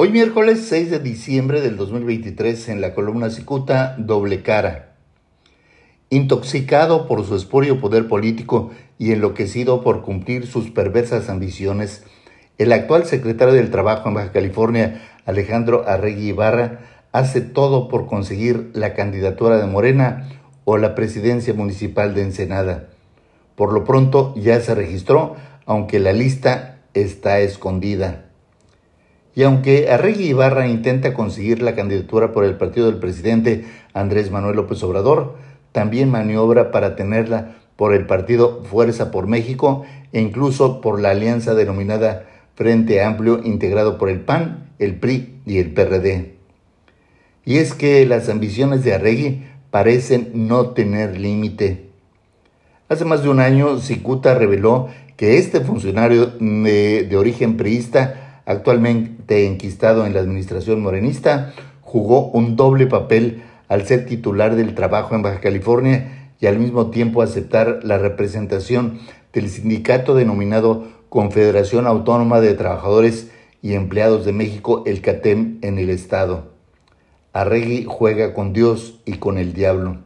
Hoy miércoles 6 de diciembre del 2023 en la columna Cicuta Doble Cara. Intoxicado por su espurio poder político y enloquecido por cumplir sus perversas ambiciones, el actual secretario del Trabajo en Baja California, Alejandro Arregui Ibarra, hace todo por conseguir la candidatura de Morena o la presidencia municipal de Ensenada. Por lo pronto ya se registró, aunque la lista está escondida. Y aunque Arregui Ibarra intenta conseguir la candidatura por el partido del presidente Andrés Manuel López Obrador, también maniobra para tenerla por el partido Fuerza por México e incluso por la alianza denominada Frente Amplio integrado por el PAN, el PRI y el PRD. Y es que las ambiciones de Arregui parecen no tener límite. Hace más de un año, Cicuta reveló que este funcionario de, de origen priista actualmente enquistado en la administración morenista, jugó un doble papel al ser titular del trabajo en Baja California y al mismo tiempo aceptar la representación del sindicato denominado Confederación Autónoma de Trabajadores y Empleados de México, el CATEM, en el Estado. Arregui juega con Dios y con el diablo.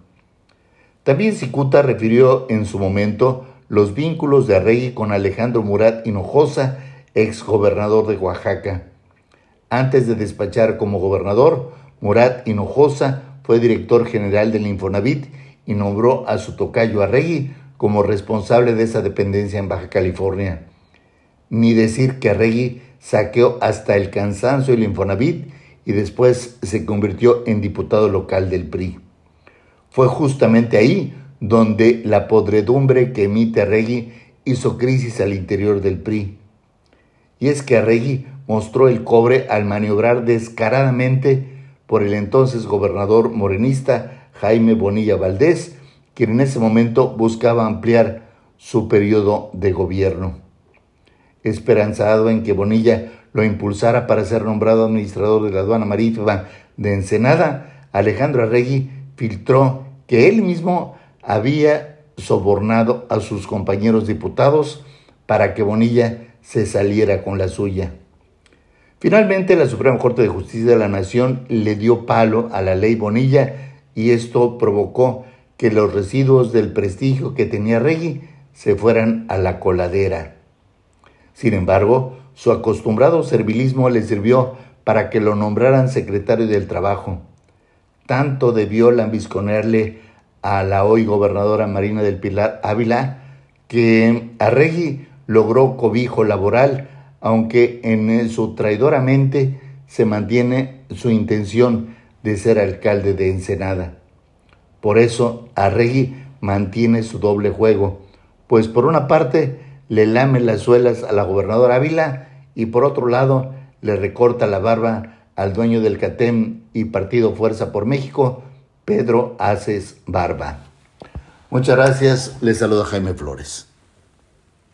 También Cicuta refirió en su momento los vínculos de Arregui con Alejandro Murat Hinojosa ex gobernador de Oaxaca. Antes de despachar como gobernador, Murat Hinojosa fue director general del Infonavit y nombró a su tocayo Arregui como responsable de esa dependencia en Baja California. Ni decir que Arregui saqueó hasta el cansancio el Infonavit y después se convirtió en diputado local del PRI. Fue justamente ahí donde la podredumbre que emite Arregui hizo crisis al interior del PRI y es que Arregui mostró el cobre al maniobrar descaradamente por el entonces gobernador morenista Jaime Bonilla Valdés, quien en ese momento buscaba ampliar su periodo de gobierno. Esperanzado en que Bonilla lo impulsara para ser nombrado administrador de la aduana marítima de Ensenada, Alejandro Arregui filtró que él mismo había sobornado a sus compañeros diputados para que Bonilla se saliera con la suya. Finalmente, la Suprema Corte de Justicia de la Nación le dio palo a la ley Bonilla y esto provocó que los residuos del prestigio que tenía Regui se fueran a la coladera. Sin embargo, su acostumbrado servilismo le sirvió para que lo nombraran secretario del Trabajo. Tanto debió lambisconearle a la hoy gobernadora Marina del Pilar Ávila que a Regui logró cobijo laboral, aunque en su traidoramente se mantiene su intención de ser alcalde de Ensenada. Por eso Arregui mantiene su doble juego, pues por una parte le lame las suelas a la gobernadora Ávila y por otro lado le recorta la barba al dueño del CATEM y Partido Fuerza por México, Pedro Aces Barba. Muchas gracias, les saluda Jaime Flores.